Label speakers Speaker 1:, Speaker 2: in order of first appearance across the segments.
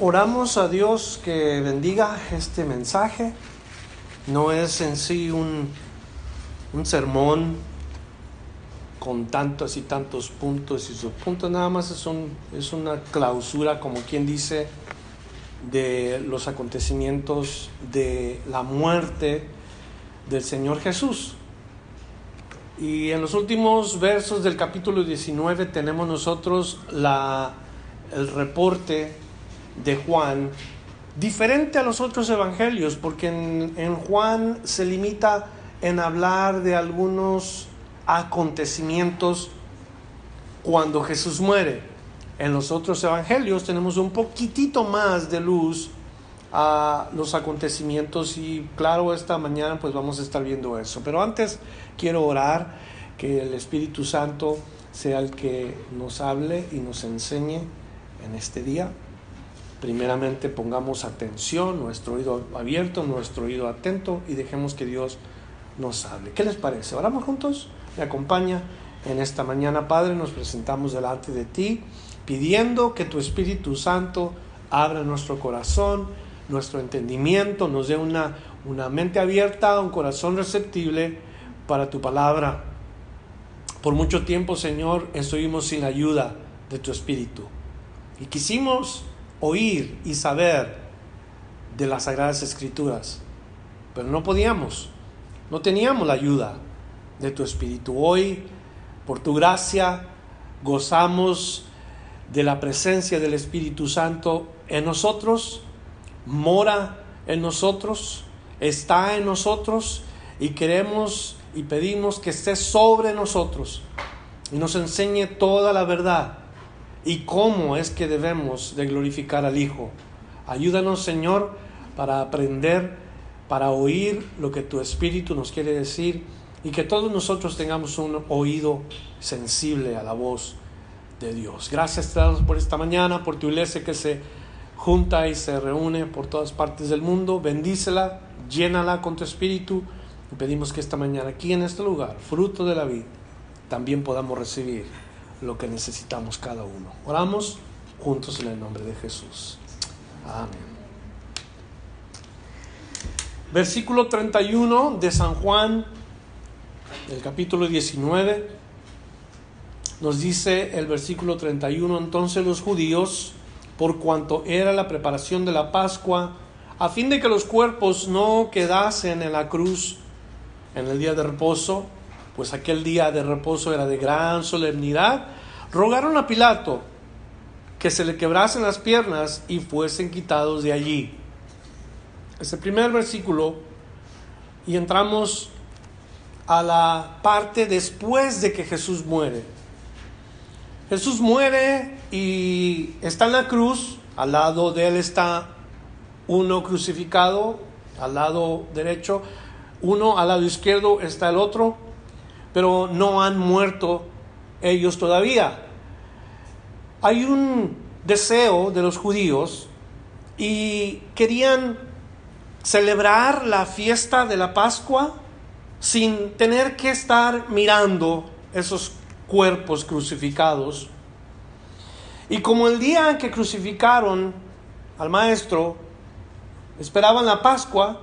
Speaker 1: Oramos a Dios que bendiga este mensaje. No es en sí un, un sermón con tantos y tantos puntos y subpuntos, nada más es, un, es una clausura, como quien dice, de los acontecimientos de la muerte del Señor Jesús. Y en los últimos versos del capítulo 19 tenemos nosotros la, el reporte de Juan diferente a los otros evangelios, porque en, Juan se limita en hablar de algunos acontecimientos cuando Jesús muere. En los otros evangelios tenemos un poquitito más de luz a los acontecimientos y claro, esta mañana pues vamos a estar viendo eso. Pero antes quiero orar que el Espíritu Santo sea el que nos hable y nos enseñe en este día primeramente pongamos atención, nuestro oído abierto, nuestro oído atento y dejemos que Dios nos hable. ¿Qué les parece? ¿Oramos juntos? ¿Me acompaña? En esta mañana, Padre, nos presentamos delante de ti, pidiendo que tu Espíritu Santo abra nuestro corazón, nuestro entendimiento, nos dé una, una mente abierta, un corazón receptible para tu palabra. Por mucho tiempo, Señor, estuvimos sin ayuda de tu Espíritu. Y quisimos oír y saber de las Sagradas Escrituras, pero no podíamos, no teníamos la ayuda de tu Espíritu. Hoy, por tu gracia, gozamos de la presencia del Espíritu Santo en nosotros, mora en nosotros, está en nosotros y queremos y pedimos que esté sobre nosotros y nos enseñe toda la verdad y cómo es que debemos de glorificar al Hijo. Ayúdanos, Señor, para aprender, para oír lo que tu Espíritu nos quiere decir y que todos nosotros tengamos un oído sensible a la voz de Dios. Gracias te por esta mañana, por tu iglesia que se junta y se reúne por todas partes del mundo. Bendícela, llénala con tu Espíritu y pedimos que esta mañana aquí en este lugar, fruto de la vida, también podamos recibir lo que necesitamos cada uno. Oramos juntos en el nombre de Jesús. Amén. Versículo 31 de San Juan, el capítulo 19, nos dice el versículo 31, entonces los judíos, por cuanto era la preparación de la Pascua, a fin de que los cuerpos no quedasen en la cruz en el día de reposo, pues aquel día de reposo era de gran solemnidad, rogaron a Pilato que se le quebrasen las piernas y fuesen quitados de allí. Es el primer versículo y entramos a la parte después de que Jesús muere. Jesús muere y está en la cruz, al lado de él está uno crucificado, al lado derecho, uno al lado izquierdo está el otro, pero no han muerto ellos todavía. Hay un deseo de los judíos y querían celebrar la fiesta de la Pascua sin tener que estar mirando esos cuerpos crucificados. Y como el día en que crucificaron al maestro, esperaban la Pascua,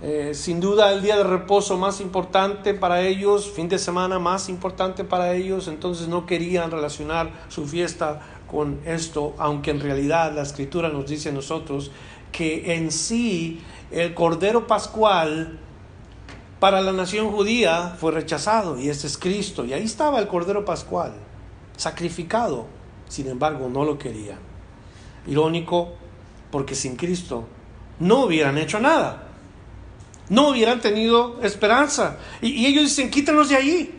Speaker 1: eh, sin duda el día de reposo más importante para ellos, fin de semana más importante para ellos, entonces no querían relacionar su fiesta con esto, aunque en realidad la escritura nos dice a nosotros que en sí el Cordero Pascual para la nación judía fue rechazado y este es Cristo. Y ahí estaba el Cordero Pascual, sacrificado, sin embargo no lo querían. Irónico, porque sin Cristo no hubieran hecho nada no hubieran tenido esperanza. Y, ellos dicen, quítanos de allí.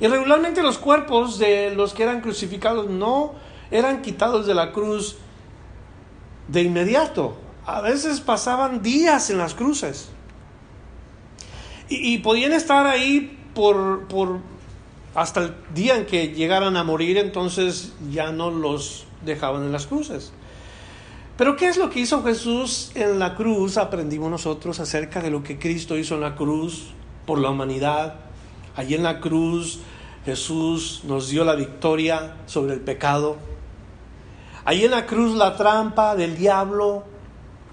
Speaker 1: Y regularmente los cuerpos de los que eran crucificados no eran quitados de la cruz de inmediato. A veces pasaban días en las cruces. Y, podían estar ahí por, por hasta el día en que llegaran a morir, entonces ya no los dejaban en las cruces. Pero ¿qué es lo que hizo Jesús en la cruz? Aprendimos nosotros acerca de lo que Cristo hizo en la cruz por la humanidad. Allí en la cruz Jesús nos dio la victoria sobre el pecado. Allí en la cruz la trampa del diablo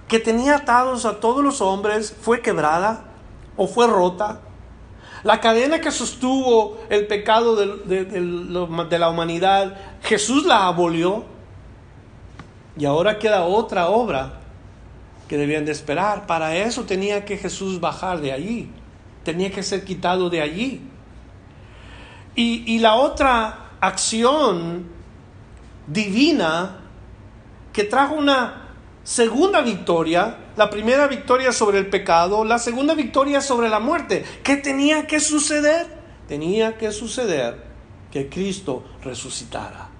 Speaker 1: que tenía atados a todos los hombres fue quebrada o fue rota. La cadena que sostuvo el pecado de, de la humanidad, Jesús la abolió. Y ahora queda otra obra que debían de esperar. Para eso tenía que Jesús bajar de allí. Tenía que ser quitado de allí. Y, y la otra acción divina que trajo una segunda victoria, la primera victoria sobre el pecado, la segunda victoria sobre la muerte. ¿Qué tenía que suceder? Tenía que suceder que Cristo resucitara.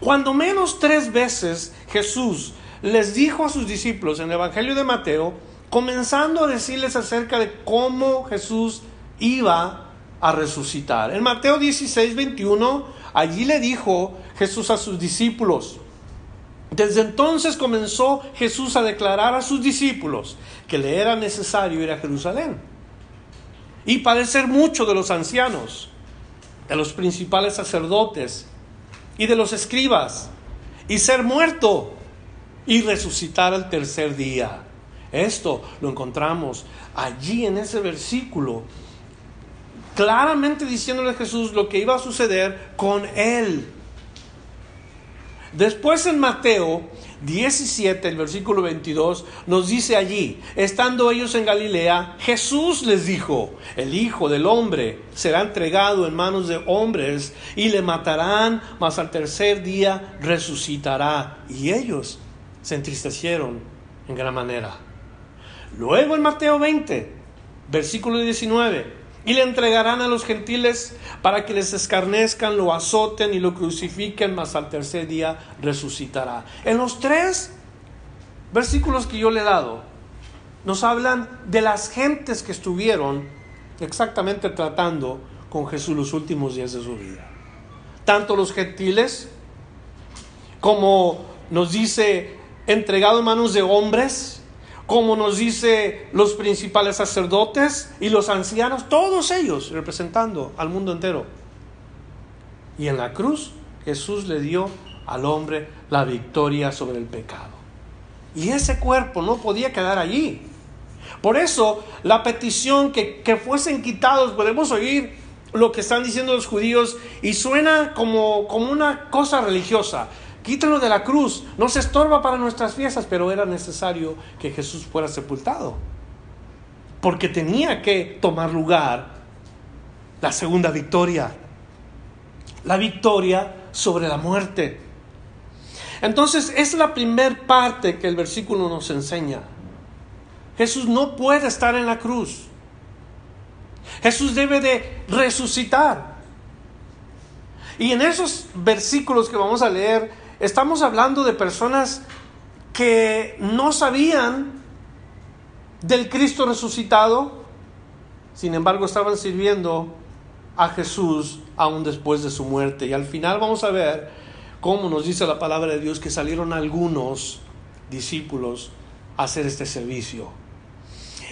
Speaker 1: Cuando menos tres veces Jesús les dijo a sus discípulos en el Evangelio de Mateo, comenzando a decirles acerca de cómo Jesús iba a resucitar. En Mateo 16, 21, allí le dijo Jesús a sus discípulos, desde entonces comenzó Jesús a declarar a sus discípulos que le era necesario ir a Jerusalén y padecer mucho de los ancianos, de los principales sacerdotes y de los escribas, y ser muerto y resucitar al tercer día. Esto lo encontramos allí en ese versículo, claramente diciéndole a Jesús lo que iba a suceder con él. Después en Mateo 17, el versículo 22, nos dice allí, estando ellos en Galilea, Jesús les dijo, el Hijo del Hombre será entregado en manos de hombres y le matarán, mas al tercer día resucitará. Y ellos se entristecieron en gran manera. Luego en Mateo 20, versículo 19, y le entregarán a los gentiles para que les escarnezcan, lo azoten y lo crucifiquen, mas al tercer día resucitará. En los tres versículos que yo le he dado, nos hablan de las gentes que estuvieron exactamente tratando con Jesús los últimos días de su vida. Tanto los gentiles, como nos dice, entregado en manos de hombres, como nos dice los principales sacerdotes y los ancianos, todos ellos representando al mundo entero. Y en la cruz Jesús le dio al hombre la victoria sobre el pecado. Y ese cuerpo no podía quedar allí. Por eso la petición que, que fuesen quitados, podemos oír lo que están diciendo los judíos y suena como, como una cosa religiosa. Quítalo de la cruz, no se estorba para nuestras fiestas, pero era necesario que Jesús fuera sepultado, porque tenía que tomar lugar la segunda victoria, la victoria sobre la muerte. Entonces es la primer parte que el versículo nos enseña. Jesús no puede estar en la cruz. Jesús debe de resucitar. Y en esos versículos que vamos a leer, Estamos hablando de personas que no sabían del Cristo resucitado, sin embargo estaban sirviendo a Jesús aún después de su muerte. Y al final vamos a ver cómo nos dice la palabra de Dios que salieron algunos discípulos a hacer este servicio.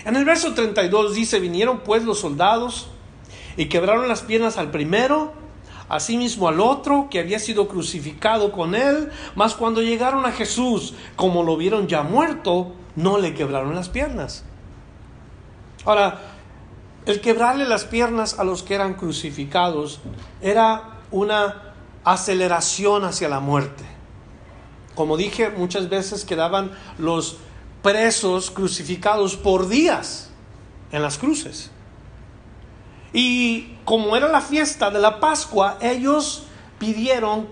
Speaker 1: En el verso 32 dice, vinieron pues los soldados y quebraron las piernas al primero asimismo al otro que había sido crucificado con él, mas cuando llegaron a Jesús, como lo vieron ya muerto, no le quebraron las piernas. Ahora, el quebrarle las piernas a los que eran crucificados era una aceleración hacia la muerte. Como dije, muchas veces quedaban los presos crucificados por días en las cruces. Y como era la fiesta de la Pascua, ellos pidieron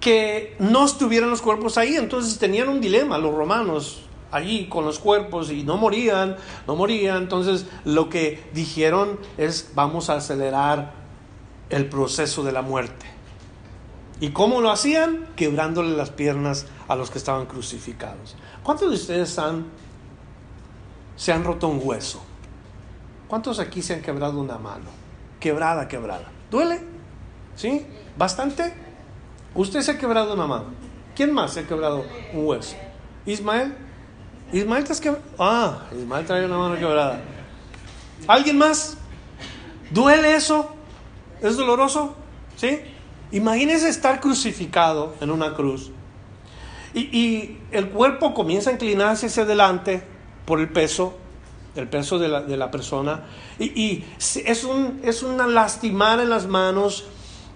Speaker 1: que no estuvieran los cuerpos ahí. Entonces tenían un dilema los romanos allí con los cuerpos y no morían, no morían. Entonces lo que dijeron es vamos a acelerar el proceso de la muerte. ¿Y cómo lo hacían? Quebrándole las piernas a los que estaban crucificados. ¿Cuántos de ustedes se han roto un hueso? ¿Cuántos aquí se han quebrado una mano? Quebrada, quebrada. ¿Duele? ¿Sí? ¿Bastante? Usted se ha quebrado una mano. ¿Quién más se ha quebrado un hueso? ¿Ismael? ¿Ismael te has quebrado? Ah, Ismael trae una mano quebrada. ¿Alguien más? ¿Duele eso? ¿Es doloroso? ¿Sí? Imagínese estar crucificado en una cruz y, el cuerpo comienza a inclinarse hacia adelante por el peso, el peso de la, persona, y, es, un, es una lastimar en las manos,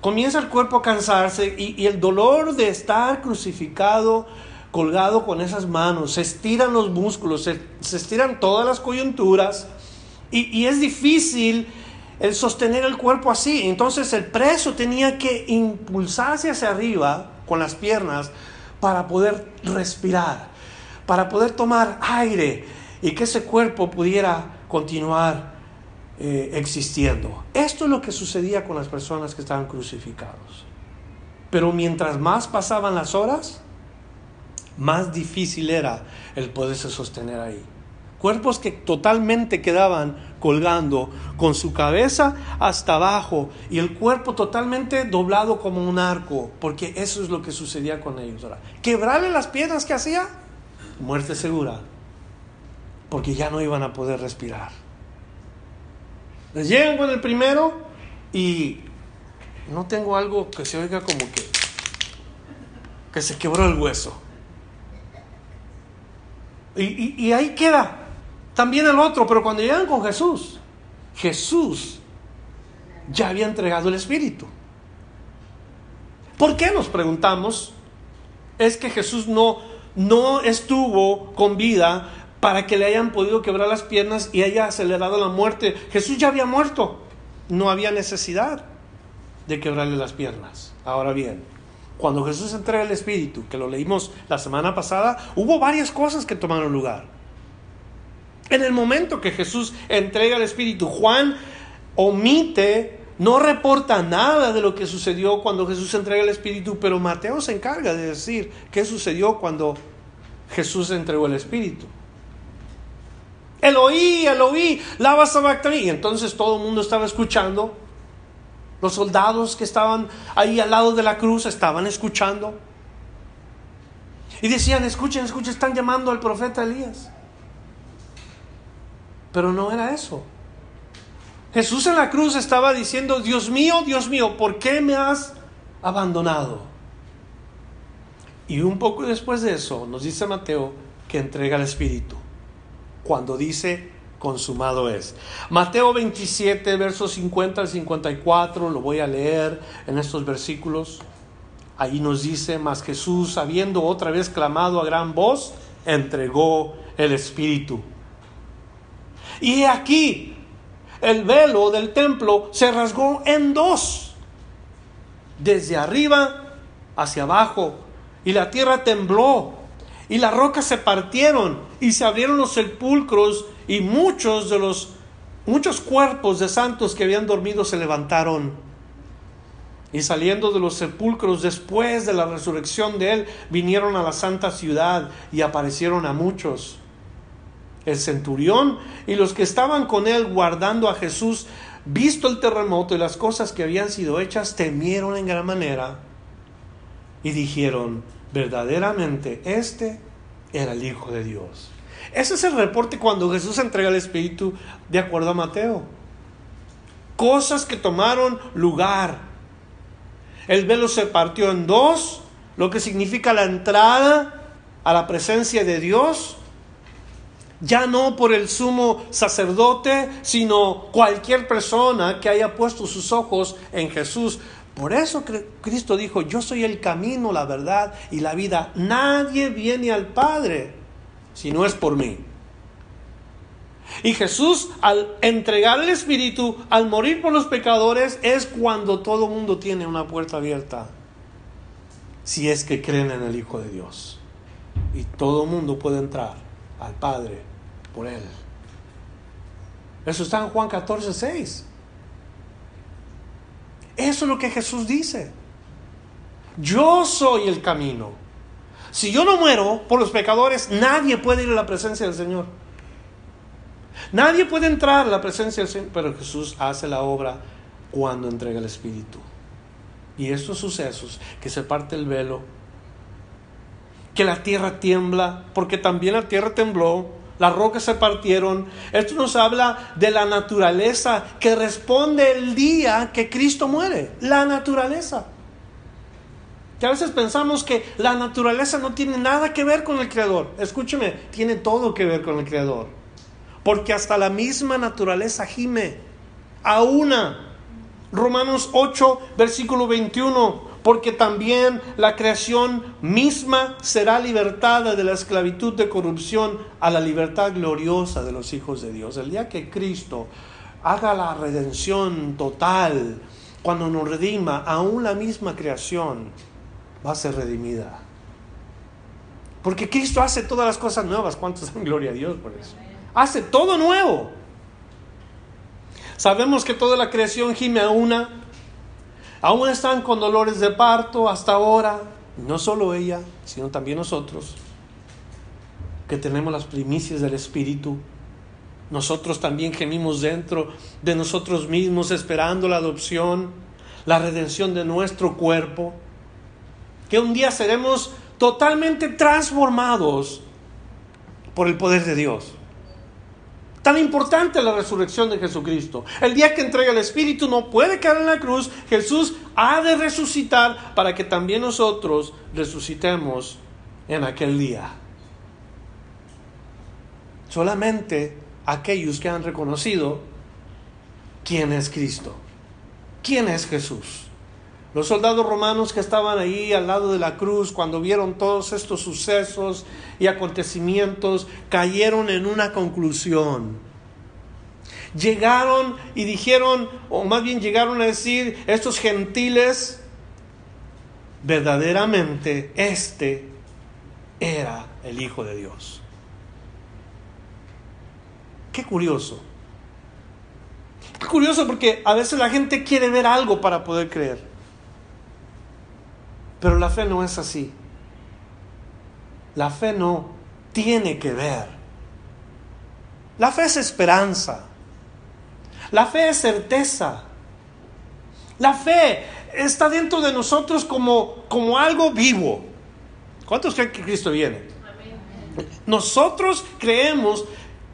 Speaker 1: comienza el cuerpo a cansarse y, el dolor de estar crucificado, colgado con esas manos, se estiran los músculos, se, se estiran todas las coyunturas y, es difícil el sostener el cuerpo así. Entonces el preso tenía que impulsarse hacia arriba con las piernas para poder respirar, para poder tomar aire y que ese cuerpo pudiera continuar eh, existiendo. Esto es lo que sucedía con las personas que estaban crucificados. Pero mientras más pasaban las horas, más difícil era el poderse sostener ahí. Cuerpos que totalmente quedaban colgando con su cabeza hasta abajo y el cuerpo totalmente doblado como un arco, porque eso es lo que sucedía con ellos. Ahora, quebrarle las piernas que hacía, muerte segura, porque ya no iban a poder respirar. Les llegan con el primero y no tengo algo que se oiga como que que se quebró el hueso. Y, y ahí queda también el otro, pero cuando llegan con Jesús, Jesús ya había entregado el Espíritu. ¿Por qué nos preguntamos? Es que Jesús no, no estuvo con vida para que le hayan podido quebrar las piernas y haya acelerado la muerte. Jesús ya había muerto. No había necesidad de quebrarle las piernas. Ahora bien, cuando Jesús entrega el Espíritu, que lo leímos la semana pasada, hubo varias cosas que tomaron lugar. En el momento que Jesús entrega el Espíritu, Juan omite, no reporta nada de lo que sucedió cuando Jesús entrega el Espíritu, pero Mateo se encarga de decir qué sucedió cuando Jesús entregó el Espíritu. Eloí, Eloí, lava sabactani. Y entonces todo el mundo estaba escuchando. Los soldados que estaban ahí al lado de la cruz estaban escuchando. Y decían, escuchen, escuchen, están llamando al profeta Elías. Pero no era eso. Jesús en la cruz estaba diciendo, Dios mío, Dios mío, ¿por qué me has abandonado? Y un poco después de eso nos dice Mateo que entrega el Espíritu. Cuando dice, consumado es. Mateo 27, versos 50 al 54, lo voy a leer en estos versículos. Ahí nos dice, mas Jesús, habiendo otra vez clamado a gran voz, entregó el Espíritu. Y aquí el velo del templo se rasgó en dos, desde arriba hacia abajo, y la tierra tembló, y las rocas se partieron, y se abrieron los sepulcros, y muchos de los muchos cuerpos de santos que habían dormido se levantaron. Y saliendo de los sepulcros después de la resurrección de él, vinieron a la santa ciudad y aparecieron a muchos el centurión y los que estaban con él guardando a Jesús, visto el terremoto y las cosas que habían sido hechas, temieron en gran manera y dijeron, verdaderamente este era el Hijo de Dios. Ese es el reporte cuando Jesús entrega el Espíritu de acuerdo a Mateo. Cosas que tomaron lugar. El velo se partió en dos, lo que significa la entrada a la presencia de Dios ya no por el sumo sacerdote, sino cualquier persona que haya puesto sus ojos en Jesús. Por eso Cristo dijo, yo soy el camino, la verdad y la vida. Nadie viene al Padre si no es por mí. Y Jesús, al entregar el Espíritu, al morir por los pecadores, es cuando todo mundo tiene una puerta abierta. Si es que creen en el Hijo de Dios. Y todo mundo puede entrar al Padre por Él. Eso está en Juan 14, 6. Eso es lo que Jesús dice. Yo soy el camino. Si yo no muero por los pecadores, nadie puede ir a la presencia del Señor. Nadie puede entrar a la presencia del Señor, pero Jesús hace la obra cuando entrega el Espíritu. Y estos sucesos, que se parte el velo, que la tierra tiembla, porque también la tierra tembló, las rocas se partieron. Esto nos habla de la naturaleza que responde el día que Cristo muere. La naturaleza. Que a veces pensamos que la naturaleza no tiene nada que ver con el Creador. Escúcheme, tiene todo que ver con el Creador. Porque hasta la misma naturaleza gime a una. Romanos 8, versículo 21 porque también la creación misma será libertada de la esclavitud de corrupción a la libertad gloriosa de los hijos de Dios. El día que Cristo haga la redención total, cuando nos redima, aún la misma creación va a ser redimida. Porque Cristo hace todas las cosas nuevas. ¿Cuántos dan gloria a Dios por eso? Hace todo nuevo. Sabemos que toda la creación gime a una Aún están con dolores de parto hasta ahora, no solo ella, sino también nosotros, que tenemos las primicias del Espíritu. Nosotros también gemimos dentro de nosotros mismos esperando la adopción, la redención de nuestro cuerpo, que un día seremos totalmente transformados por el poder de Dios. Tan importante la resurrección de Jesucristo. El día que entrega el Espíritu no puede caer en la cruz. Jesús ha de resucitar para que también nosotros resucitemos en aquel día. Solamente aquellos que han reconocido quién es Cristo, quién es Jesús. Los soldados romanos que estaban ahí al lado de la cruz, cuando vieron todos estos sucesos y acontecimientos, cayeron en una conclusión. Llegaron y dijeron, o más bien llegaron a decir, estos gentiles, verdaderamente este era el Hijo de Dios. Qué curioso. Qué curioso porque a veces la gente quiere ver algo para poder creer. Pero la fe no es así. La fe no tiene que ver. La fe es esperanza. La fe es certeza. La fe está dentro de nosotros como, como algo vivo. ¿Cuántos creen que Cristo viene? Nosotros creemos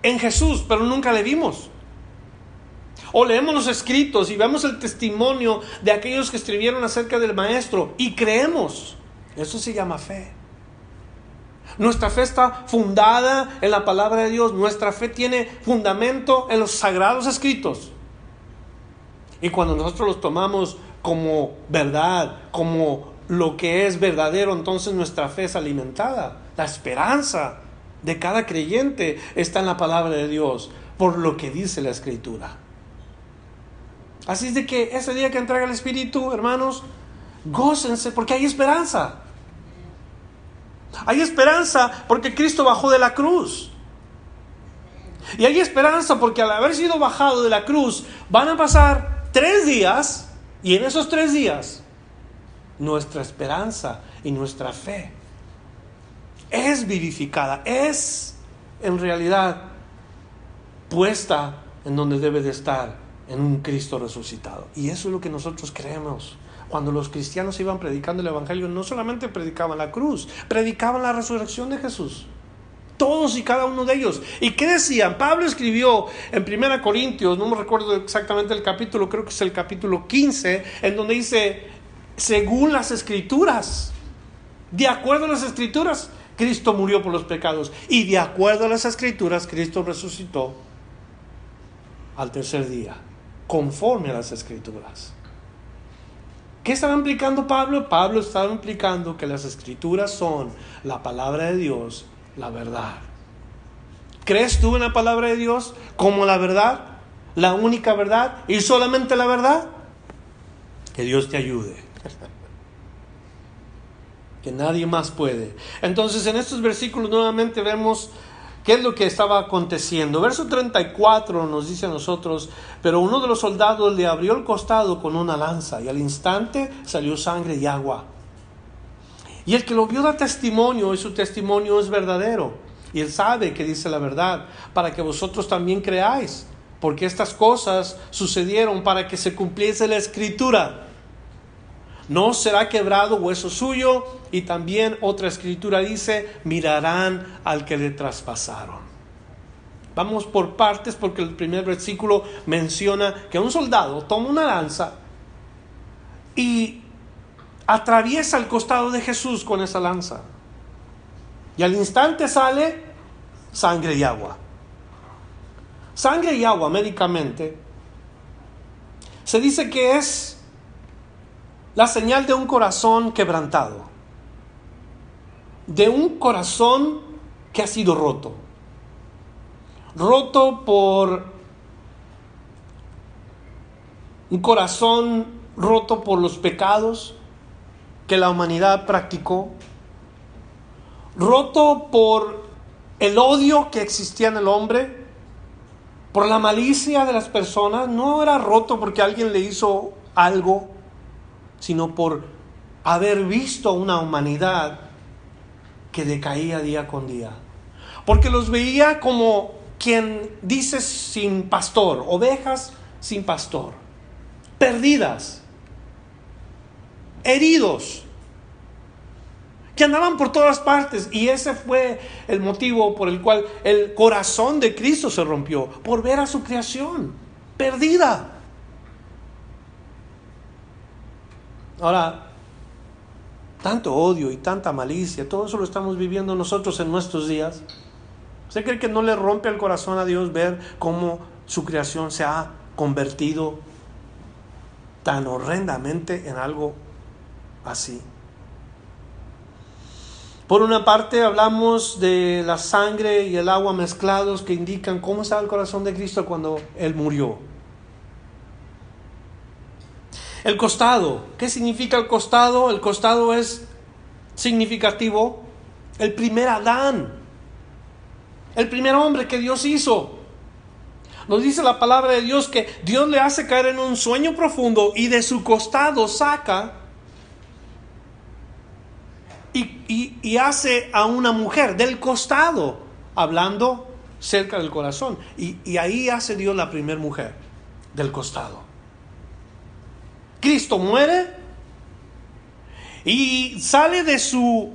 Speaker 1: en Jesús, pero nunca le vimos. O leemos los escritos y vemos el testimonio de aquellos que escribieron acerca del Maestro y creemos. Eso se llama fe. Nuestra fe está fundada en la palabra de Dios. Nuestra fe tiene fundamento en los sagrados escritos. Y cuando nosotros los tomamos como verdad, como lo que es verdadero, entonces nuestra fe es alimentada. La esperanza de cada creyente está en la palabra de Dios, por lo que dice la escritura. Así es de que ese día que entrega el Espíritu, hermanos, gócense porque hay esperanza. Hay esperanza porque Cristo bajó de la cruz. Y hay esperanza porque al haber sido bajado de la cruz van a pasar tres días y en esos tres días nuestra esperanza y nuestra fe es vivificada, es en realidad puesta en donde debe de estar en un Cristo resucitado. Y eso es lo que nosotros creemos. Cuando los cristianos iban predicando el Evangelio, no solamente predicaban la cruz, predicaban la resurrección de Jesús. Todos y cada uno de ellos. ¿Y qué decían? Pablo escribió en 1 Corintios, no me recuerdo exactamente el capítulo, creo que es el capítulo 15, en donde dice, según las escrituras, de acuerdo a las escrituras, Cristo murió por los pecados. Y de acuerdo a las escrituras, Cristo resucitó al tercer día conforme a las escrituras. ¿Qué estaba implicando Pablo? Pablo estaba implicando que las escrituras son la palabra de Dios, la verdad. ¿Crees tú en la palabra de Dios como la verdad? La única verdad y solamente la verdad. Que Dios te ayude. que nadie más puede. Entonces en estos versículos nuevamente vemos ¿Qué es lo que estaba aconteciendo? Verso 34 nos dice a nosotros, pero uno de los soldados le abrió el costado con una lanza y al instante salió sangre y agua. Y el que lo vio da testimonio y su testimonio es verdadero. Y él sabe que dice la verdad para que vosotros también creáis. Porque estas cosas sucedieron para que se cumpliese la escritura. No será quebrado hueso suyo. Y también otra escritura dice, mirarán al que le traspasaron. Vamos por partes porque el primer versículo menciona que un soldado toma una lanza y atraviesa el costado de Jesús con esa lanza. Y al instante sale sangre y agua. Sangre y agua médicamente se dice que es la señal de un corazón quebrantado, de un corazón que ha sido roto, roto por un corazón roto por los pecados, que la humanidad practicó, roto por el odio que existía en el hombre, por la malicia de las personas, no era roto porque alguien le hizo algo, sino por haber visto una humanidad que decaía día con día. Porque los veía como quien dice sin pastor, ovejas sin pastor, perdidas heridos, que andaban por todas partes. Y ese fue el motivo por el cual el corazón de Cristo se rompió, por ver a su creación perdida. Ahora, tanto odio y tanta malicia, todo eso lo estamos viviendo nosotros en nuestros días. ¿Usted cree que no le rompe el corazón a Dios ver cómo su creación se ha convertido tan horrendamente en algo así. Por una parte hablamos de la sangre y el agua mezclados que indican cómo estaba el corazón de Cristo cuando Él murió. El costado, ¿qué significa el costado? El costado es significativo. El primer Adán, el primer hombre que Dios hizo. Nos dice la palabra de Dios que Dios le hace caer en un sueño profundo y de su costado saca y, hace a una mujer del costado, hablando cerca del corazón. Y, y ahí hace Dios la primera mujer, del costado. Cristo muere y sale de su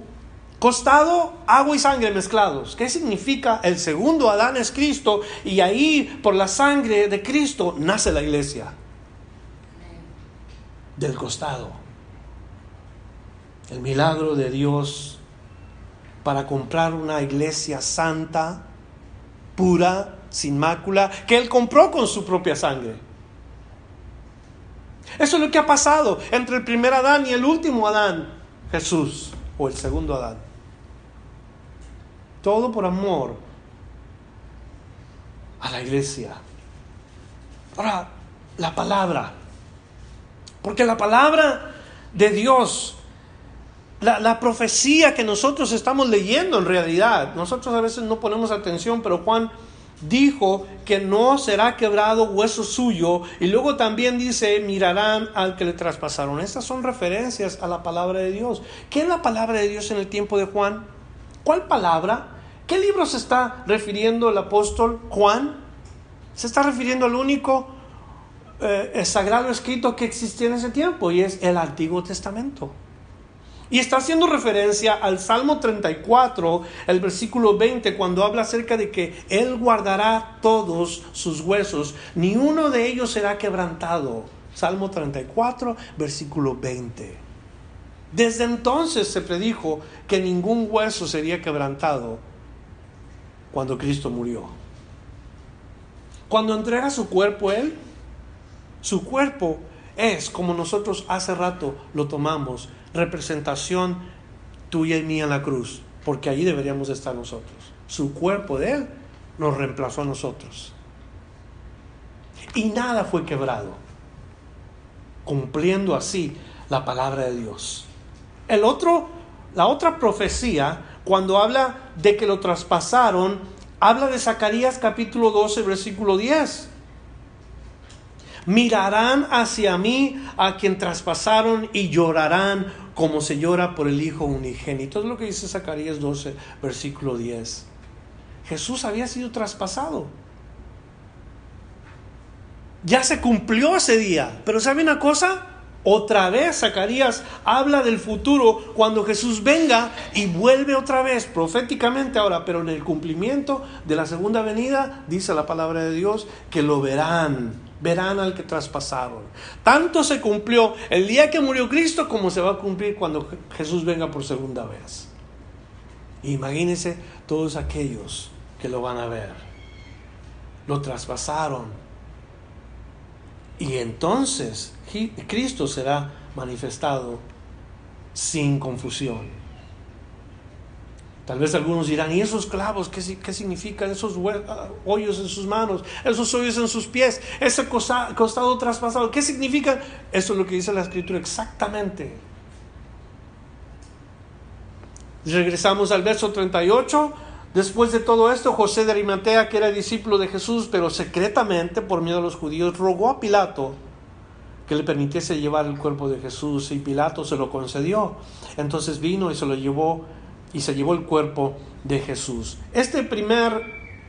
Speaker 1: costado agua y sangre mezclados. ¿Qué significa? El segundo Adán es Cristo y ahí por la sangre de Cristo nace la iglesia. Del costado el milagro de Dios para comprar una iglesia santa, pura, sin mácula, que Él compró con su propia sangre. Eso es lo que ha pasado entre el primer Adán y el último Adán, Jesús, o el segundo Adán. Todo por amor a la iglesia. Ahora, la palabra. Porque la palabra de Dios la, profecía que nosotros estamos leyendo en realidad. Nosotros a veces no ponemos atención, pero Juan dijo que no será quebrado hueso suyo y luego también dice mirarán al que le traspasaron. Estas son referencias a la palabra de Dios. ¿Qué es la palabra de Dios en el tiempo de Juan? ¿Cuál palabra? ¿Qué libro se está refiriendo el apóstol Juan? Se está refiriendo al único eh, sagrado escrito que existía en ese tiempo y es el Antiguo Testamento. Y está haciendo referencia al Salmo 34, el versículo 20, cuando habla acerca de que Él guardará todos sus huesos, ni uno de ellos será quebrantado. Salmo 34, versículo 20. Desde entonces se predijo que ningún hueso sería quebrantado cuando Cristo murió. Cuando entrega su cuerpo Él, su cuerpo es como nosotros hace rato lo tomamos, representación tuya y mía en la cruz, porque ahí deberíamos estar nosotros. Su cuerpo de Él nos reemplazó a nosotros. Y nada fue quebrado, cumpliendo así la palabra de Dios. El otro, la otra profecía, cuando habla de que lo traspasaron, habla de Zacarías capítulo 12, versículo 10. Mirarán hacia mí a quien traspasaron y llorarán como se llora por el Hijo unigénito. Es lo que dice Zacarías 12, versículo 10. Jesús había sido traspasado. Ya se cumplió ese día. Pero ¿sabe una cosa? Otra vez Zacarías habla del futuro cuando Jesús venga y vuelve otra vez proféticamente ahora, pero en el cumplimiento de la segunda venida, dice la palabra de Dios, que lo verán, verán al que traspasaron. Tanto se cumplió el día que murió Cristo como se va a cumplir cuando Jesús venga por segunda vez. Imagínense todos aquellos que lo van a ver. Lo traspasaron. Y entonces Cristo será manifestado sin confusión. Tal vez algunos dirán, ¿y esos clavos qué, qué significan? Esos ah, hoyos en sus manos, esos hoyos en sus pies, ese costado traspasado, ¿qué significan? Eso es lo que dice la escritura exactamente. Regresamos al verso 38. Después de todo esto, José de Arimatea, que era discípulo de Jesús, pero secretamente, por miedo a los judíos, rogó a Pilato que le permitiese llevar el cuerpo de Jesús y Pilato se lo concedió. Entonces vino y se lo llevó y se llevó el cuerpo de Jesús. Este primer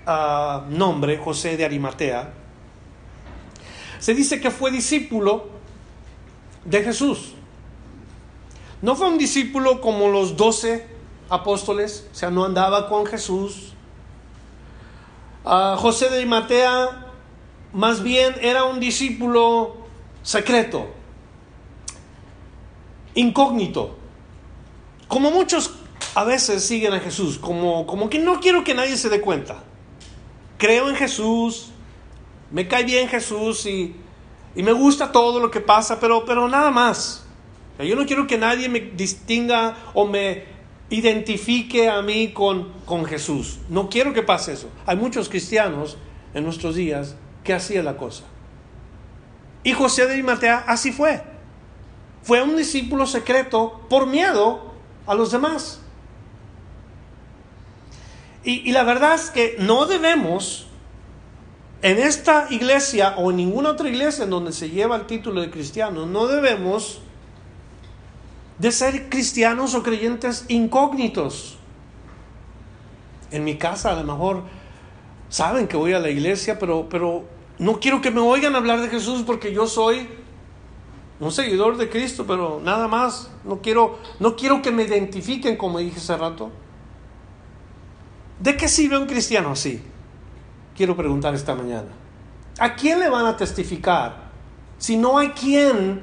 Speaker 1: ah, nombre, José de Arimatea, se dice que fue discípulo de Jesús. No fue un discípulo como los doce apóstoles, o sea, no andaba con Jesús. Ah, José de Arimatea más bien era un discípulo secreto, incógnito. Como muchos a veces siguen a Jesús, como, como que no quiero que nadie se dé cuenta. Creo en Jesús, me cae bien Jesús y, y me gusta todo lo que pasa, pero, pero nada más. Yo no quiero que nadie me distinga o me identifique a mí con, con Jesús. No quiero que pase eso. Hay muchos cristianos en nuestros días que hacían la cosa. Y José de Arimatea así fue. Fue un discípulo secreto por miedo a los demás. Y, la verdad es que no debemos, en esta iglesia o en ninguna otra iglesia en donde se lleva el título de cristiano, no debemos de ser cristianos o creyentes incógnitos. En mi casa a lo mejor saben que voy a la iglesia, pero, pero no quiero que me oigan hablar de Jesús porque yo soy un seguidor de Cristo, pero nada más. No quiero, no quiero que me identifiquen como dije hace rato. ¿De qué sirve un cristiano así? Quiero preguntar esta mañana. ¿A quién le van a testificar si no hay quien,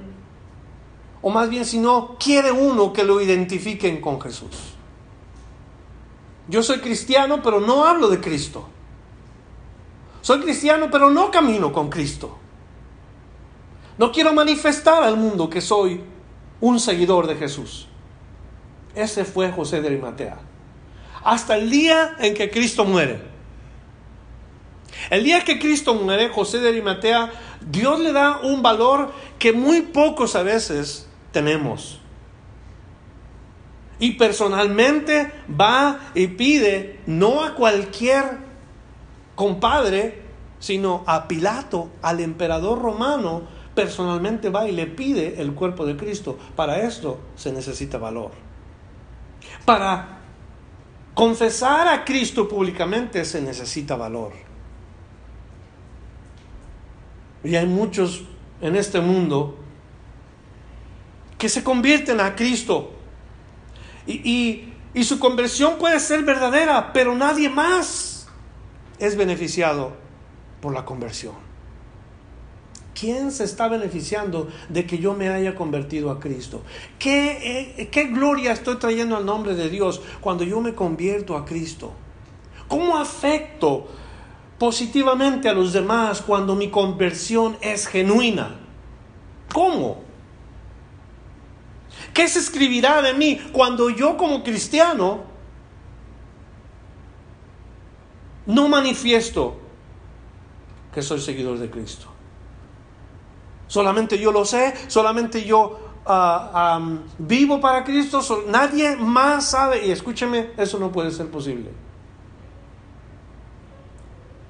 Speaker 1: o más bien si no quiere uno que lo identifiquen con Jesús? Yo soy cristiano, pero no hablo de Cristo. Soy cristiano, pero no camino con Cristo. No quiero manifestar al mundo que soy un seguidor de Jesús. Ese fue José de Arimatea. Hasta el día en que Cristo muere. El día que Cristo muere, José de Arimatea, Dios le da un valor que muy pocos a veces tenemos. Y personalmente va y pide no a cualquier compadre, sino a Pilato, al emperador romano, personalmente va y le pide el cuerpo de Cristo. Para esto se necesita valor. Para confesar a Cristo públicamente se necesita valor. Y hay muchos en este mundo que se convierten a Cristo. Y, y su conversión puede ser verdadera, pero nadie más es beneficiado por la conversión. ¿Quién se está beneficiando de que yo me haya convertido a Cristo? ¿Qué, eh, ¿Qué, gloria estoy trayendo al nombre de Dios cuando yo me convierto a Cristo? ¿Cómo afecto positivamente a los demás cuando mi conversión es genuina? ¿Cómo? ¿Qué se escribirá de mí cuando yo como cristiano no manifiesto que soy seguidor de Cristo. Solamente yo lo sé, solamente yo ah, vivo para Cristo, nadie más sabe, y escúcheme, eso no puede ser posible.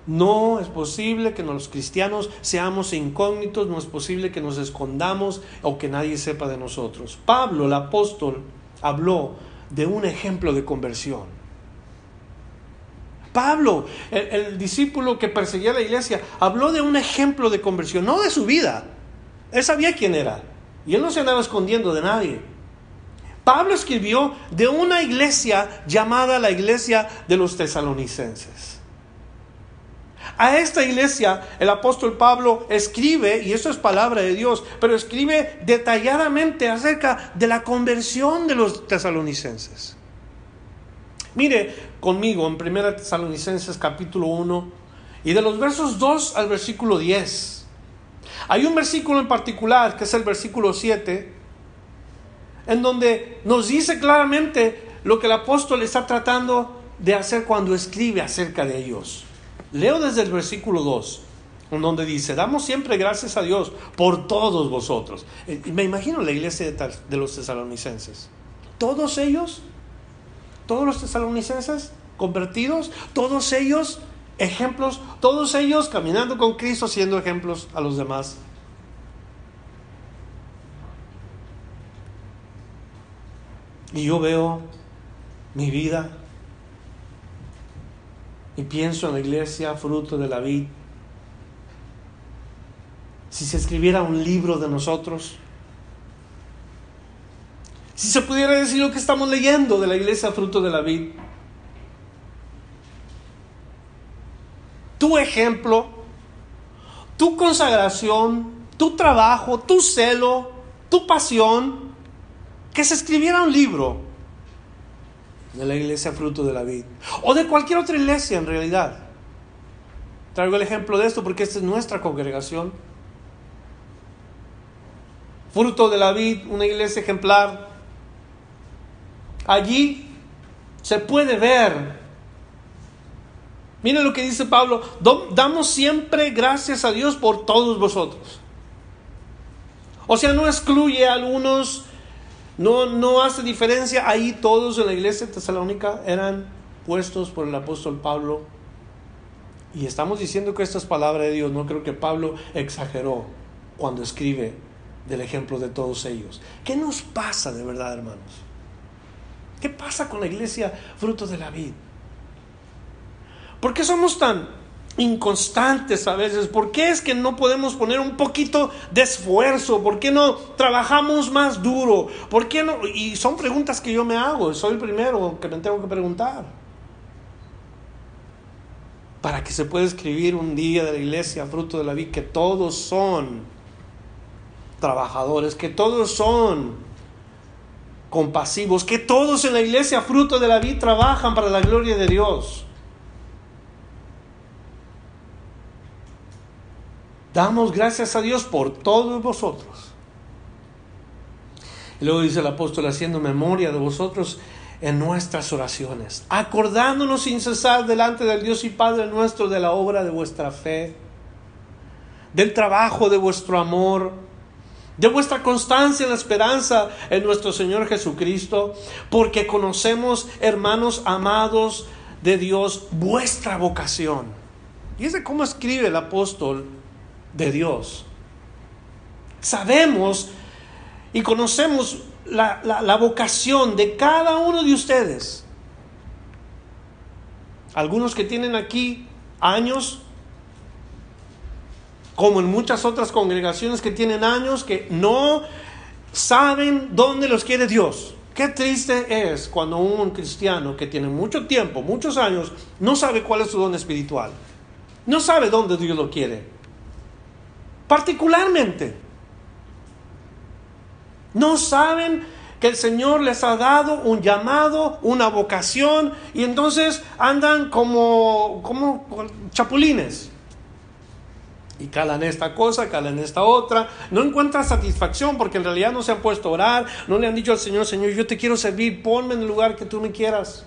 Speaker 1: No es posible que los cristianos seamos incógnitos, no es posible que nos escondamos o que nadie sepa de nosotros. Pablo, el apóstol, habló de un ejemplo de conversión. Pablo, el, discípulo que perseguía la iglesia, habló de un ejemplo de conversión, no de su vida. Él sabía quién era y él no se andaba escondiendo de nadie. Pablo escribió de una iglesia llamada la iglesia de los tesalonicenses. A esta iglesia el apóstol Pablo escribe, y eso es palabra de Dios, pero escribe detalladamente acerca de la conversión de los tesalonicenses. Mire conmigo en 1 Tesalonicenses capítulo 1 y de los versos 2 al versículo 10. Hay un versículo en particular, que es el versículo 7, en donde nos dice claramente lo que el apóstol está tratando de hacer cuando escribe acerca de ellos. Leo desde el versículo 2, en donde dice, damos siempre gracias a Dios por todos vosotros. Eh, me imagino la iglesia de los tesalonicenses. Todos ellos, todos los tesalonicenses convertidos, todos ellos ejemplos, todos ellos caminando con Cristo, siendo ejemplos a los demás. Y yo veo mi vida y pienso en la iglesia, fruto de la vid. Si se escribiera un libro de nosotros, si se pudiera decir lo que estamos leyendo de la iglesia, fruto de la vid. Tu ejemplo, tu consagración, tu trabajo, tu celo, tu pasión, que se escribiera un libro de la iglesia fruto de la vid, o de cualquier otra iglesia en realidad. Traigo el ejemplo de esto porque esta es nuestra congregación. Fruto de la vid, una iglesia ejemplar. Allí se puede ver. Miren lo que dice Pablo, damos siempre gracias a Dios por todos vosotros. O sea, no excluye a algunos no, no hace diferencia. Ahí todos en la iglesia tesalónica eran puestos por el apóstol Pablo. Y estamos diciendo que esta es palabra de Dios. No creo que Pablo exageró cuando escribe del ejemplo de todos ellos. ¿Qué nos pasa de verdad, hermanos? ¿Qué pasa con la iglesia fruto de la vida? ¿Por qué somos tan inconstantes a veces? ¿Por qué es que no podemos poner un poquito de esfuerzo? ¿Por qué no trabajamos más duro? ¿Por qué no? Y son preguntas que yo me hago, soy el primero que me tengo que preguntar. Para que se pueda escribir un día de la iglesia, fruto de la vida, que todos son trabajadores, que todos son compasivos, que todos en la iglesia, fruto de la vida, trabajan para la gloria de Dios. Damos gracias a Dios por todos vosotros. Y luego dice el apóstol haciendo memoria de vosotros en nuestras oraciones, acordándonos sin cesar delante del Dios y Padre nuestro de la obra de vuestra fe, del trabajo de vuestro amor, de vuestra constancia en la esperanza en nuestro Señor Jesucristo, porque conocemos, hermanos amados de Dios, vuestra vocación. Y es de cómo escribe el apóstol de Dios. Sabemos y conocemos la, vocación de cada uno de ustedes. Algunos que tienen aquí años, como en muchas otras congregaciones que tienen años, que no saben dónde los quiere Dios. Qué triste es cuando un cristiano que tiene mucho tiempo, muchos años, no sabe cuál es su don espiritual. No sabe dónde Dios lo quiere particularmente. No saben que el Señor les ha dado un llamado, una vocación, y entonces andan como, como chapulines. Y calan esta cosa, calan esta otra. No encuentran satisfacción porque en realidad no se han puesto a orar, no le han dicho al Señor, Señor, yo te quiero servir, ponme en el lugar que tú me quieras.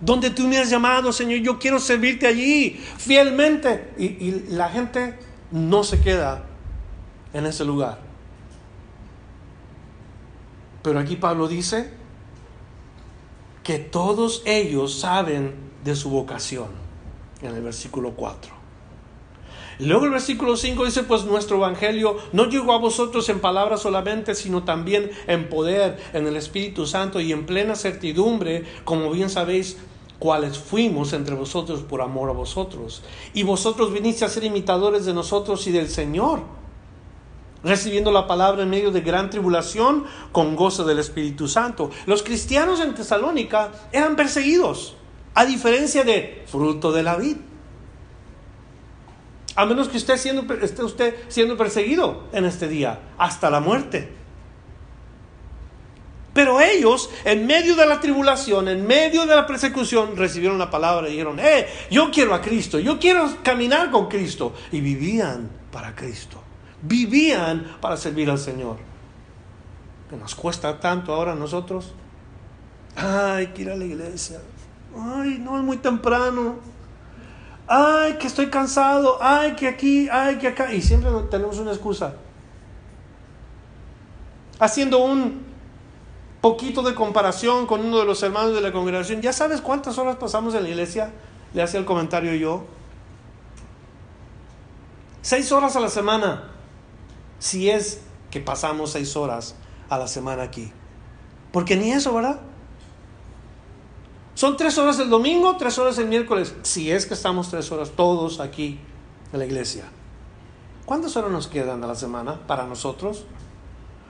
Speaker 1: Donde tú me has llamado, Señor, yo quiero servirte allí fielmente. Y, y la gente no se queda en ese lugar. Pero aquí Pablo dice que todos ellos saben de su vocación. en el versículo 4. Luego el versículo 5 dice, pues nuestro evangelio no llegó a vosotros en palabras solamente, sino también en poder, en el Espíritu Santo y en plena certidumbre, como bien sabéis, cuáles fuimos entre vosotros por amor a vosotros. Y vosotros viniste a ser imitadores de nosotros y del Señor, recibiendo la palabra en medio de gran tribulación con gozo del Espíritu Santo. Los cristianos en Tesalónica eran perseguidos, a diferencia de fruto de la vid. A menos que esté, siendo, esté usted siendo perseguido en este día, hasta la muerte. Pero ellos, en medio de la tribulación, en medio de la persecución, recibieron la palabra y dijeron, eh, yo quiero a Cristo, yo quiero caminar con Cristo. Y vivían para Cristo, vivían para servir al Señor. Que nos cuesta tanto ahora a nosotros. Ay, que ir a la iglesia. Ay, no es muy temprano ay, que estoy cansado, ay, que aquí, ay, que acá. Y siempre tenemos una excusa. Haciendo un poquito de comparación con uno de los hermanos de la congregación, ¿ya sabes cuántas horas pasamos en la iglesia? Le hacía el comentario yo. Seis horas a la semana. Si es que pasamos seis horas a la semana aquí. Porque ni eso, ¿verdad? Son tres horas el domingo, tres horas el miércoles, si es que estamos tres horas todos aquí en la iglesia. ¿Cuántas horas nos quedan a la semana para nosotros?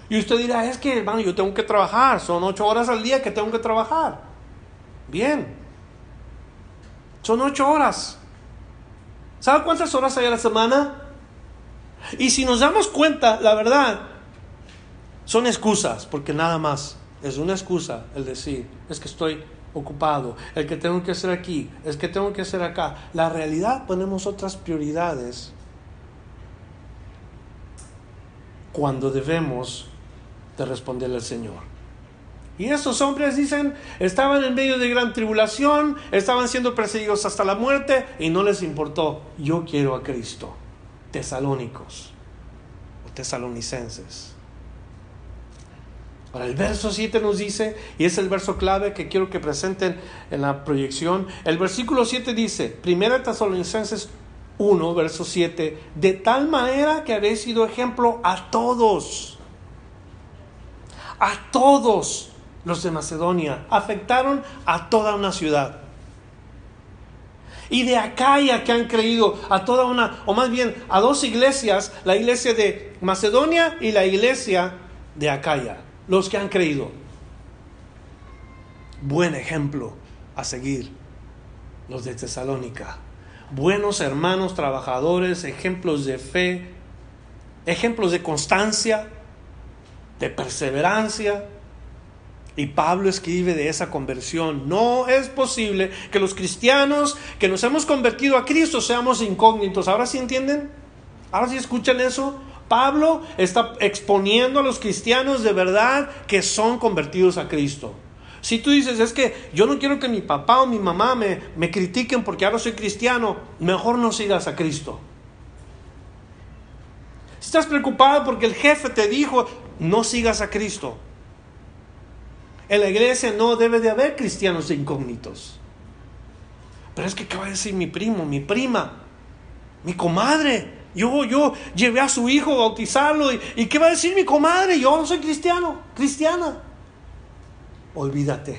Speaker 1: Y usted dirá, es que, hermano, yo tengo que trabajar, son ocho horas al día que tengo que trabajar. Bien, son ocho horas. ¿Sabe cuántas horas hay a la semana? Y si nos damos cuenta, la verdad, son excusas, porque nada más es una excusa el decir, es que estoy ocupado, el que tengo que hacer aquí, el que tengo que hacer acá. La realidad ponemos otras prioridades cuando debemos de responderle al Señor. Y esos hombres dicen, estaban en medio de gran tribulación, estaban siendo perseguidos hasta la muerte y no les importó, yo quiero a Cristo. Tesalónicos o tesalonicenses. Para el verso 7 nos dice, y es el verso clave que quiero que presenten en la proyección, el versículo 7 dice, Primera Tesalonicenses 1, verso 7, de tal manera que habéis sido ejemplo a todos, a todos los de Macedonia, afectaron a toda una ciudad. Y de Acaya que han creído a toda una, o más bien a dos iglesias, la iglesia de Macedonia y la iglesia de Acaya los que han creído. Buen ejemplo a seguir los de Tesalónica. Buenos hermanos trabajadores, ejemplos de fe, ejemplos de constancia, de perseverancia. Y Pablo escribe de esa conversión. No es posible que los cristianos que nos hemos convertido a Cristo seamos incógnitos. ¿Ahora sí entienden? ¿Ahora sí escuchan eso? Pablo está exponiendo a los cristianos de verdad que son convertidos a Cristo. Si tú dices, es que yo no quiero que mi papá o mi mamá me, me critiquen porque ahora soy cristiano, mejor no sigas a Cristo. Si estás preocupado porque el jefe te dijo, no sigas a Cristo. En la iglesia no debe de haber cristianos incógnitos. Pero es que, ¿qué va a decir mi primo, mi prima, mi comadre? Yo, yo llevé a su hijo a bautizarlo. Y, qué va a decir mi comadre? Yo no soy cristiano, cristiana. Olvídate.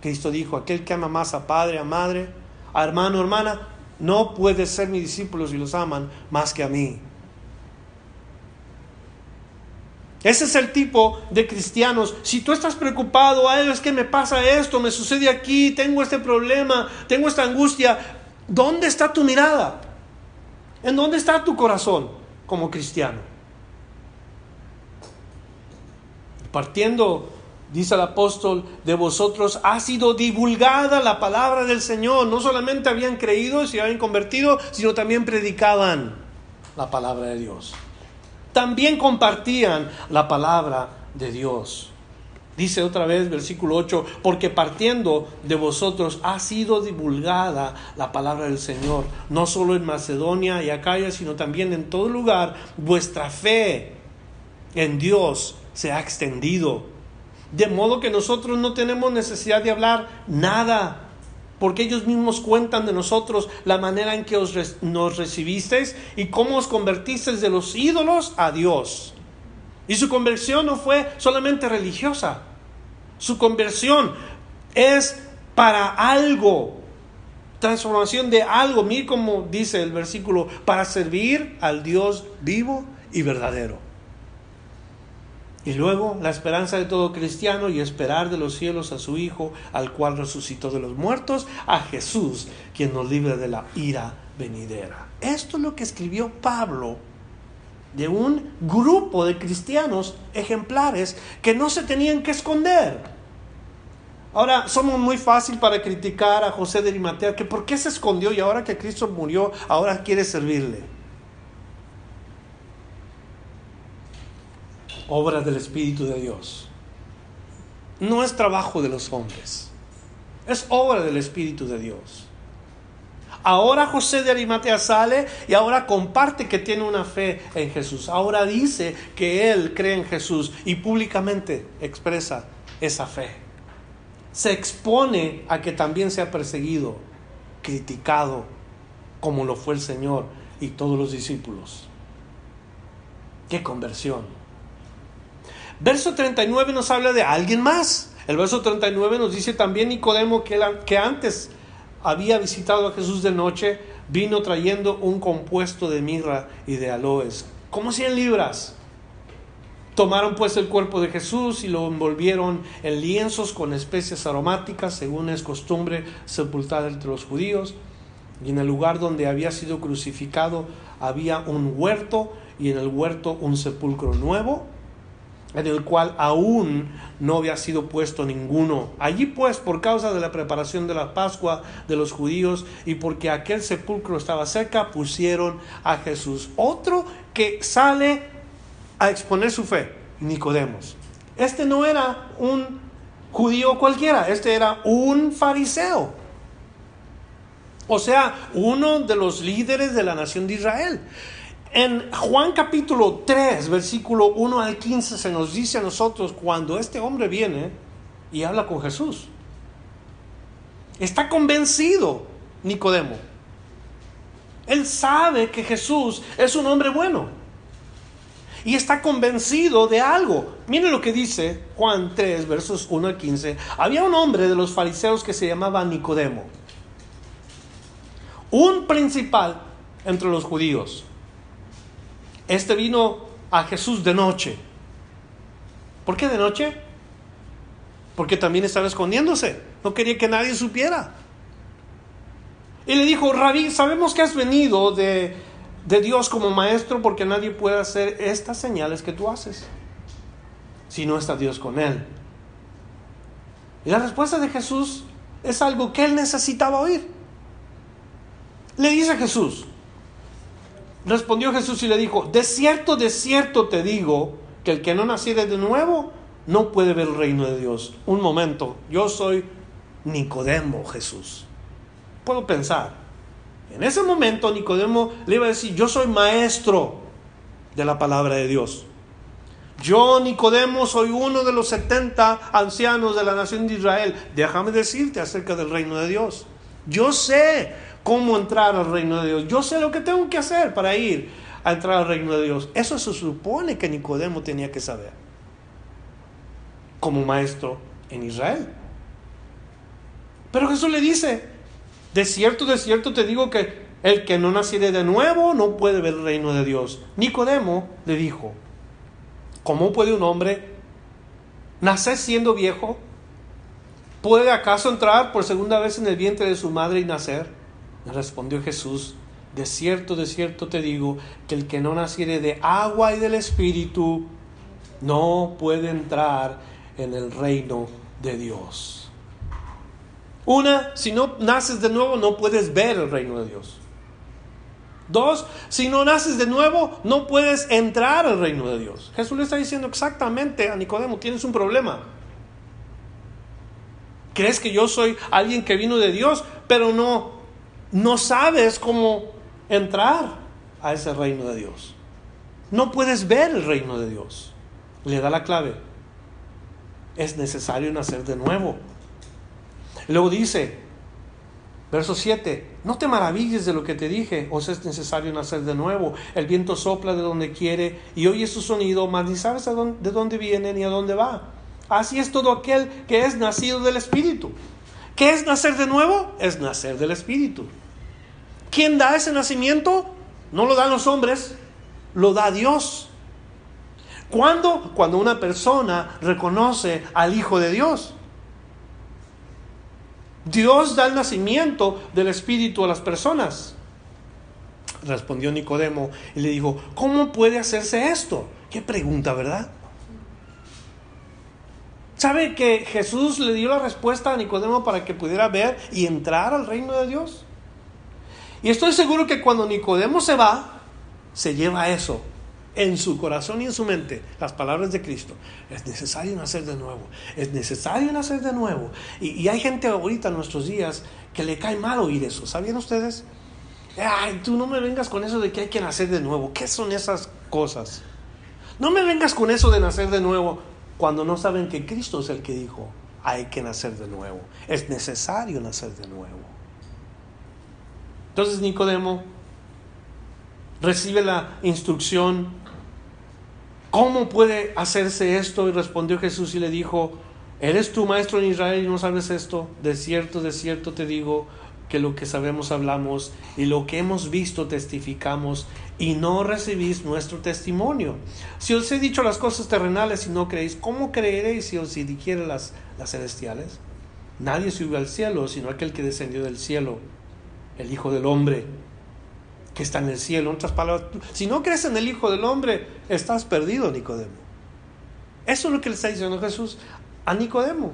Speaker 1: Cristo dijo, aquel que ama más a padre, a madre, a hermano, hermana, no puede ser mi discípulo si los aman más que a mí. Ese es el tipo de cristianos. Si tú estás preocupado, ay, es que me pasa esto, me sucede aquí, tengo este problema, tengo esta angustia, ¿dónde está tu mirada? ¿En dónde está tu corazón como cristiano? Partiendo, dice el apóstol, de vosotros ha sido divulgada la palabra del Señor. No solamente habían creído y se habían convertido, sino también predicaban la palabra de Dios. También compartían la palabra de Dios. Dice otra vez, versículo 8, porque partiendo de vosotros ha sido divulgada la palabra del Señor, no solo en Macedonia y Acaya, sino también en todo lugar. Vuestra fe en Dios se ha extendido. De modo que nosotros no tenemos necesidad de hablar nada, porque ellos mismos cuentan de nosotros la manera en que os nos recibisteis y cómo os convertisteis de los ídolos a Dios. Y su conversión no fue solamente religiosa, su conversión es para algo, transformación de algo. Mira como dice el versículo, para servir al Dios vivo y verdadero. Y luego la esperanza de todo cristiano y esperar de los cielos a su Hijo, al cual resucitó de los muertos, a Jesús, quien nos libre de la ira venidera. Esto es lo que escribió Pablo de un grupo de cristianos ejemplares que no se tenían que esconder. Ahora, somos muy fácil para criticar a José de Arimatea, que por qué se escondió y ahora que Cristo murió, ahora quiere servirle. obra del Espíritu de Dios. No es trabajo de los hombres, es obra del Espíritu de Dios. Ahora José de Arimatea sale y ahora comparte que tiene una fe en Jesús. Ahora dice que él cree en Jesús y públicamente expresa esa fe. Se expone a que también sea perseguido, criticado, como lo fue el Señor y todos los discípulos. ¡Qué conversión! Verso 39 nos habla de alguien más. El verso 39 nos dice también Nicodemo que, que antes había visitado a Jesús de noche, vino trayendo un compuesto de mirra y de aloes, como 100 libras. Tomaron pues el cuerpo de Jesús y lo envolvieron en lienzos con especias aromáticas, según es costumbre sepultar entre los judíos. Y en el lugar donde había sido crucificado había un huerto y en el huerto un sepulcro nuevo en el cual aún no había sido puesto ninguno. Allí pues, por causa de la preparación de la Pascua de los judíos y porque aquel sepulcro estaba cerca, pusieron a Jesús. Otro que sale a exponer su fe, Nicodemos. Este no era un judío cualquiera, este era un fariseo. O sea, uno de los líderes de la nación de Israel. En Juan capítulo 3, versículo 1 al 15, se nos dice a nosotros cuando este hombre viene y habla con Jesús. Está convencido Nicodemo. Él sabe que Jesús es un hombre bueno. Y está convencido de algo. Miren lo que dice Juan 3, versos 1 al 15. Había un hombre de los fariseos que se llamaba Nicodemo. Un principal entre los judíos este vino a Jesús de noche. ¿Por qué de noche? Porque también estaba escondiéndose. No quería que nadie supiera. Y le dijo, Rabí, sabemos que has venido de, de Dios como maestro porque nadie puede hacer estas señales que tú haces si no está Dios con él. Y la respuesta de Jesús es algo que él necesitaba oír. Le dice a Jesús, Respondió Jesús y le dijo, de cierto, de cierto te digo, que el que no naciere de nuevo no puede ver el reino de Dios. Un momento, yo soy Nicodemo Jesús. Puedo pensar. En ese momento Nicodemo le iba a decir, yo soy maestro de la palabra de Dios. Yo, Nicodemo, soy uno de los 70 ancianos de la nación de Israel. Déjame decirte acerca del reino de Dios. Yo sé cómo entrar al reino de Dios. Yo sé lo que tengo que hacer para ir a entrar al reino de Dios. Eso se supone que Nicodemo tenía que saber como maestro en Israel. Pero Jesús le dice, de cierto, de cierto te digo que el que no naciere de nuevo no puede ver el reino de Dios. Nicodemo le dijo, ¿cómo puede un hombre nacer siendo viejo? ¿Puede acaso entrar por segunda vez en el vientre de su madre y nacer? Respondió Jesús, de cierto, de cierto te digo, que el que no naciere de agua y del Espíritu, no puede entrar en el reino de Dios. Una, si no naces de nuevo, no puedes ver el reino de Dios. Dos, si no naces de nuevo, no puedes entrar al reino de Dios. Jesús le está diciendo exactamente a Nicodemo, tienes un problema. ¿Crees que yo soy alguien que vino de Dios, pero no no sabes cómo entrar a ese reino de Dios. No puedes ver el reino de Dios. Le da la clave. Es necesario nacer de nuevo. luego dice, Verso 7. No te maravilles de lo que te dije, os es necesario nacer de nuevo. El viento sopla de donde quiere y oye su sonido, mas ni sabes de dónde viene ni a dónde va. Así es todo aquel que es nacido del Espíritu. ¿Qué es nacer de nuevo? Es nacer del Espíritu. ¿Quién da ese nacimiento? No lo dan los hombres, lo da Dios. ¿Cuándo? Cuando una persona reconoce al Hijo de Dios. Dios da el nacimiento del Espíritu a las personas. Respondió Nicodemo y le dijo, ¿cómo puede hacerse esto? Qué pregunta, ¿verdad? ¿Sabe que Jesús le dio la respuesta a Nicodemo para que pudiera ver y entrar al reino de Dios? Y estoy seguro que cuando Nicodemo se va, se lleva eso en su corazón y en su mente las palabras de Cristo. Es necesario nacer de nuevo. Es necesario nacer de nuevo. Y, hay gente ahorita en nuestros días que le cae mal oír eso. ¿Sabían ustedes? Ay, tú no me vengas con eso de que hay que nacer de nuevo. ¿Qué son esas cosas? No me vengas con eso de nacer de nuevo cuando no saben que Cristo es el que dijo, hay que nacer de nuevo. Es necesario nacer de nuevo. Entonces Nicodemo recibe la instrucción ¿Cómo puede hacerse esto? Y respondió Jesús y le dijo, ¿eres tu maestro en Israel y no sabes esto? De cierto, de cierto te digo que lo que sabemos hablamos y lo que hemos visto testificamos y no recibís nuestro testimonio. Si os he dicho las cosas terrenales y no creéis, ¿cómo creeréis si os dijere las, las celestiales? Nadie subió al cielo sino aquel que descendió del cielo, el Hijo del Hombre que está en el cielo. En otras palabras, si no crees en el Hijo del Hombre, estás perdido, Nicodemo. Eso es lo que le está diciendo Jesús a Nicodemo.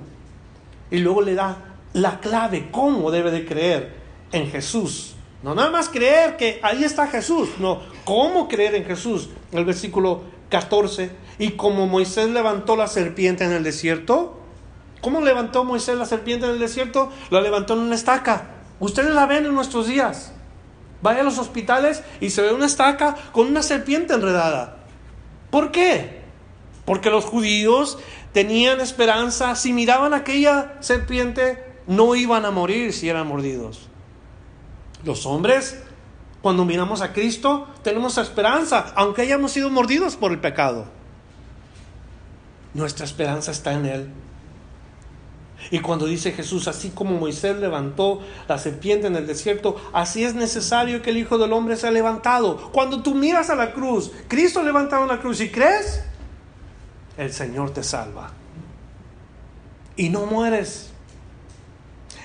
Speaker 1: Y luego le da la clave, cómo debe de creer en Jesús. No nada más creer que ahí está Jesús, no, cómo creer en Jesús. El versículo 14, y como Moisés levantó la serpiente en el desierto, ¿cómo levantó Moisés la serpiente en el desierto? La levantó en una estaca. Ustedes la ven en nuestros días. Vaya a los hospitales y se ve una estaca con una serpiente enredada. ¿Por qué? Porque los judíos tenían esperanza, si miraban aquella serpiente, no iban a morir si eran mordidos. Los hombres, cuando miramos a Cristo, tenemos esperanza, aunque hayamos sido mordidos por el pecado. Nuestra esperanza está en Él. Y cuando dice Jesús, así como Moisés levantó la serpiente en el desierto, así es necesario que el Hijo del Hombre sea levantado. Cuando tú miras a la cruz, Cristo levantado la cruz y crees, el Señor te salva. Y no mueres.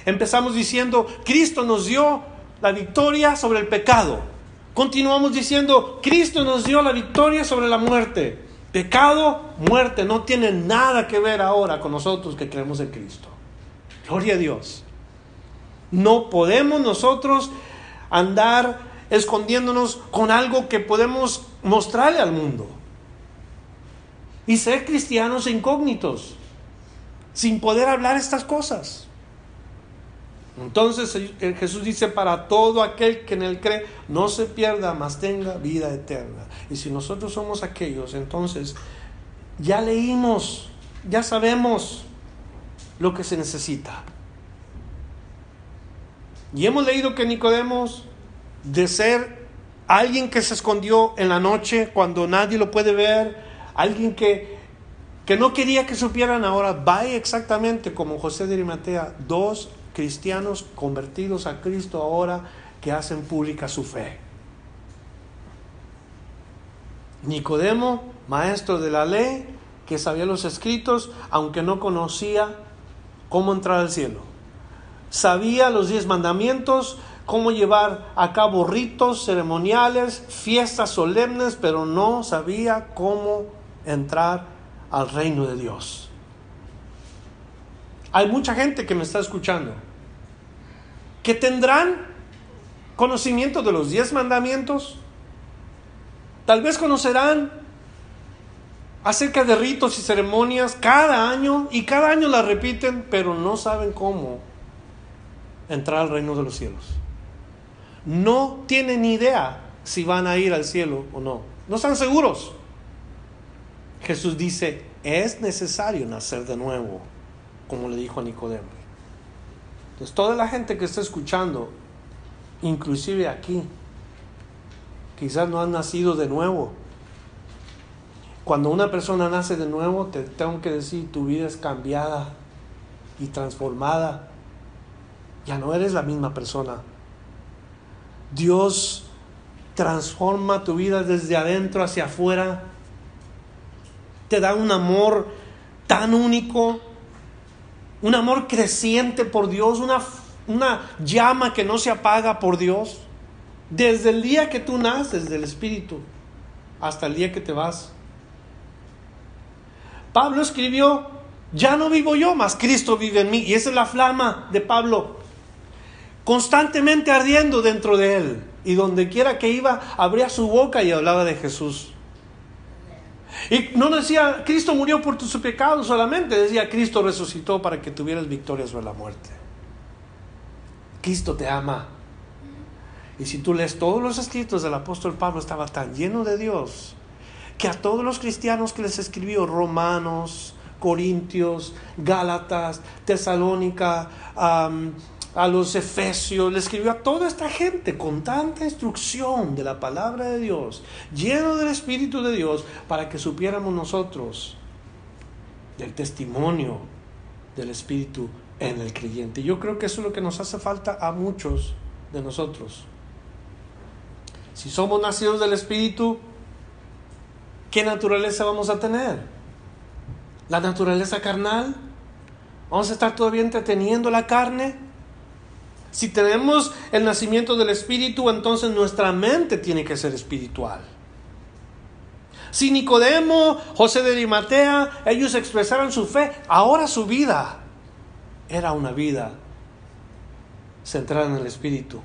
Speaker 1: Empezamos diciendo, Cristo nos dio la victoria sobre el pecado. Continuamos diciendo, Cristo nos dio la victoria sobre la muerte. Pecado, muerte, no tiene nada que ver ahora con nosotros que creemos en Cristo. Gloria a Dios. No podemos nosotros andar escondiéndonos con algo que podemos mostrarle al mundo. Y ser cristianos incógnitos, sin poder hablar estas cosas. Entonces Jesús dice, para todo aquel que en él cree, no se pierda, mas tenga vida eterna. Y si nosotros somos aquellos, entonces ya leímos, ya sabemos lo que se necesita. Y hemos leído que Nicodemos, de ser alguien que se escondió en la noche cuando nadie lo puede ver, alguien que, que no quería que supieran ahora, va exactamente como José de Arimatea, dos cristianos convertidos a Cristo ahora que hacen pública su fe. Nicodemo, maestro de la ley, que sabía los escritos, aunque no conocía cómo entrar al cielo. Sabía los diez mandamientos, cómo llevar a cabo ritos ceremoniales, fiestas solemnes, pero no sabía cómo entrar al reino de Dios. Hay mucha gente que me está escuchando que tendrán conocimiento de los diez mandamientos, tal vez conocerán acerca de ritos y ceremonias cada año y cada año la repiten, pero no saben cómo entrar al reino de los cielos. No tienen idea si van a ir al cielo o no. No están seguros. Jesús dice, es necesario nacer de nuevo como le dijo a Nicodemo. Entonces, toda la gente que está escuchando, inclusive aquí, quizás no han nacido de nuevo. Cuando una persona nace de nuevo, te tengo que decir, tu vida es cambiada y transformada. Ya no eres la misma persona. Dios transforma tu vida desde adentro hacia afuera. Te da un amor tan único, un amor creciente por Dios, una, una llama que no se apaga por Dios. Desde el día que tú naces del Espíritu hasta el día que te vas. Pablo escribió, ya no vivo yo, mas Cristo vive en mí. Y esa es la flama de Pablo, constantemente ardiendo dentro de él. Y donde quiera que iba, abría su boca y hablaba de Jesús. Y no decía, Cristo murió por tus pecados solamente, decía, Cristo resucitó para que tuvieras victoria sobre la muerte. Cristo te ama. Y si tú lees todos los escritos del apóstol Pablo, estaba tan lleno de Dios que a todos los cristianos que les escribió, romanos, corintios, gálatas, tesalónica, a los efesios, le escribió a toda esta gente con tanta instrucción de la palabra de Dios, lleno del Espíritu de Dios, para que supiéramos nosotros del testimonio del Espíritu en el creyente. Yo creo que eso es lo que nos hace falta a muchos de nosotros. Si somos nacidos del Espíritu, ¿qué naturaleza vamos a tener? ¿La naturaleza carnal? ¿Vamos a estar todavía entreteniendo la carne? Si tenemos el nacimiento del Espíritu, entonces nuestra mente tiene que ser espiritual. Si Nicodemo, José de Arimatea, ellos expresaron su fe, ahora su vida era una vida centrada en el Espíritu.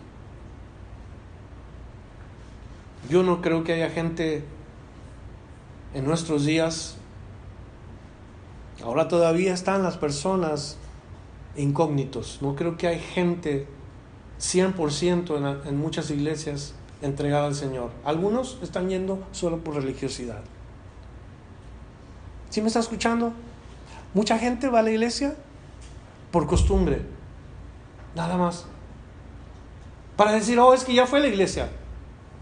Speaker 1: Yo no creo que haya gente en nuestros días, ahora todavía están las personas incógnitos, no creo que hay gente 100% en, en muchas iglesias entregada al Señor. Algunos están yendo solo por religiosidad. ¿Sí me está escuchando? Mucha gente va a la iglesia por costumbre, nada más. Para decir, oh, es que ya fue a la iglesia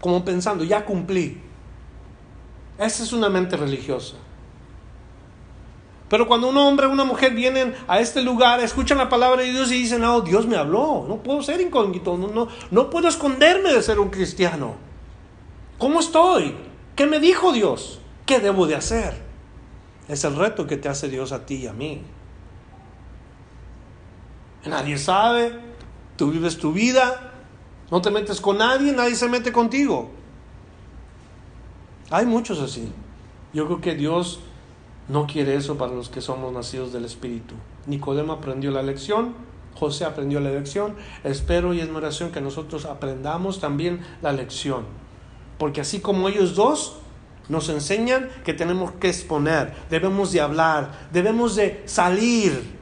Speaker 1: como pensando, ya cumplí. Esa es una mente religiosa. Pero cuando un hombre o una mujer vienen a este lugar, escuchan la palabra de Dios y dicen, oh, Dios me habló, no puedo ser incógnito, no, no, no puedo esconderme de ser un cristiano. ¿Cómo estoy? ¿Qué me dijo Dios? ¿Qué debo de hacer? Es el reto que te hace Dios a ti y a mí. Nadie sabe, tú vives tu vida, no te metes con nadie, nadie se mete contigo. Hay muchos así. Yo creo que Dios no quiere eso para los que somos nacidos del Espíritu. Nicodemo aprendió la lección, José aprendió la lección. Espero y es mi oración que nosotros aprendamos también la lección. Porque así como ellos dos nos enseñan que tenemos que exponer, debemos de hablar, debemos de salir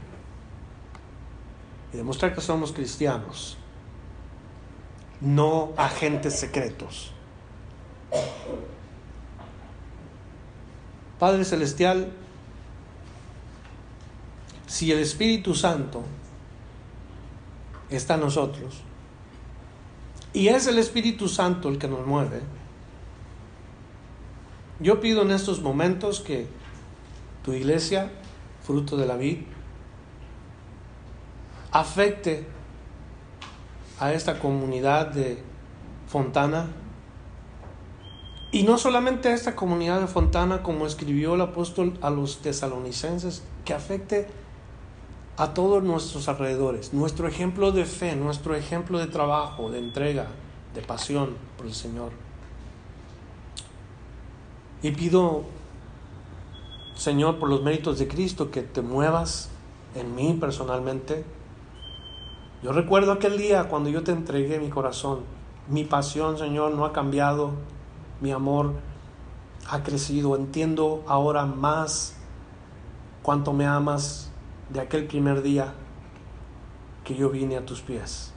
Speaker 1: y demostrar que somos cristianos no agentes secretos. Padre Celestial, si el Espíritu Santo está en nosotros, y es el Espíritu Santo el que nos mueve, yo pido en estos momentos que tu iglesia, fruto de la vida, afecte a esta comunidad de Fontana. Y no solamente a esta comunidad de Fontana, como escribió el apóstol a los tesalonicenses, que afecte a todos nuestros alrededores. Nuestro ejemplo de fe, nuestro ejemplo de trabajo, de entrega, de pasión por el Señor. Y pido, Señor, por los méritos de Cristo, que te muevas en mí personalmente yo recuerdo aquel día cuando yo te entregué mi corazón. Mi pasión, Señor, no ha cambiado. Mi amor ha crecido. Entiendo ahora más cuánto me amas de aquel primer día que yo vine a tus pies.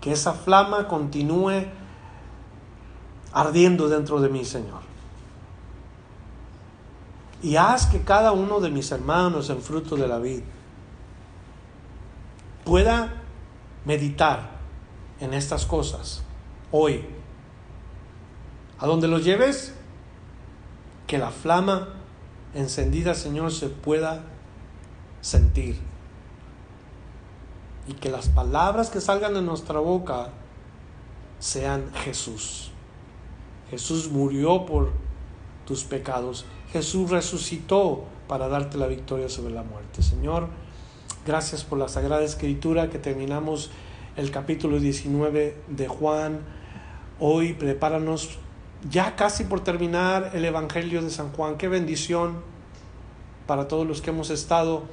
Speaker 1: Que esa flama continúe ardiendo dentro de mí, Señor. Y haz que cada uno de mis hermanos en fruto de la vida pueda meditar en estas cosas hoy. A donde los lleves, que la flama encendida, Señor, se pueda sentir. Y que las palabras que salgan de nuestra boca sean Jesús. Jesús murió por tus pecados. Jesús resucitó para darte la victoria sobre la muerte. Señor, gracias por la Sagrada Escritura que terminamos el capítulo 19 de Juan. Hoy prepáranos ya casi por terminar el Evangelio de San Juan. Qué bendición para todos los que hemos estado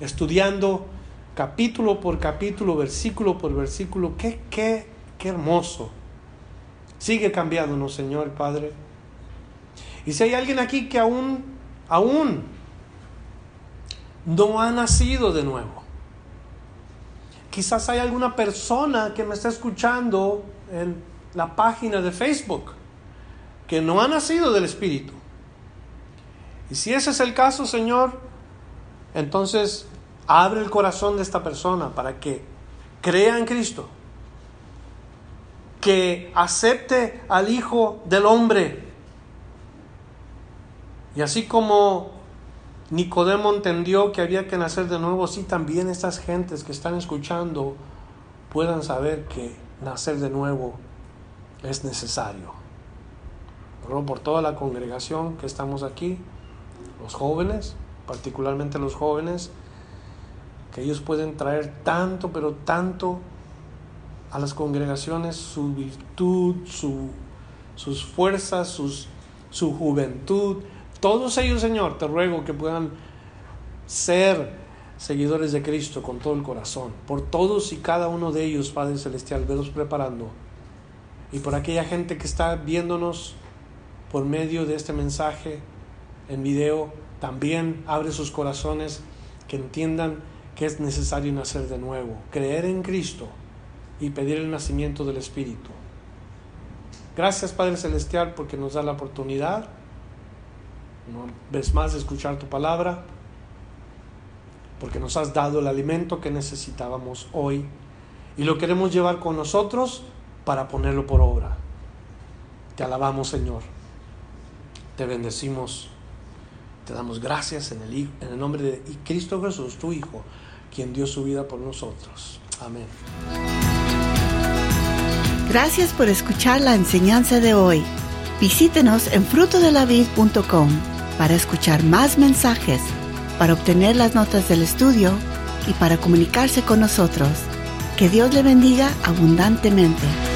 Speaker 1: estudiando capítulo por capítulo, versículo por versículo. Qué, qué, qué hermoso. Sigue cambiándonos, Señor Padre. Y si hay alguien aquí que aún, aún no ha nacido de nuevo, quizás hay alguna persona que me está escuchando en la página de Facebook que no ha nacido del Espíritu. Y si ese es el caso, Señor, entonces abre el corazón de esta persona para que crea en Cristo, que acepte al Hijo del Hombre. Y así como Nicodemo entendió que había que nacer de nuevo, sí también estas gentes que están escuchando puedan saber que nacer de nuevo es necesario por toda la congregación que estamos aquí, los jóvenes, particularmente los jóvenes, que ellos pueden traer tanto, pero tanto a las congregaciones su virtud, su, sus fuerzas, sus, su juventud. Todos ellos, Señor, te ruego que puedan ser seguidores de Cristo con todo el corazón. Por todos y cada uno de ellos, Padre Celestial, velos preparando. Y por aquella gente que está viéndonos por medio de este mensaje en video también abre sus corazones, que entiendan que es necesario nacer de nuevo, creer en Cristo y pedir el nacimiento del Espíritu. Gracias Padre Celestial porque nos da la oportunidad, una vez más, de escuchar tu palabra, porque nos has dado el alimento que necesitábamos hoy y lo queremos llevar con nosotros para ponerlo por obra. Te alabamos Señor te bendecimos, te damos gracias en el, nombre de Cristo Jesús, tu Hijo, quien dio su vida por nosotros. Amén.
Speaker 2: Gracias por escuchar la enseñanza de hoy. Visítenos en frutodelavid.com para escuchar más mensajes, para obtener las notas del estudio y para comunicarse con nosotros. Que Dios le bendiga abundantemente.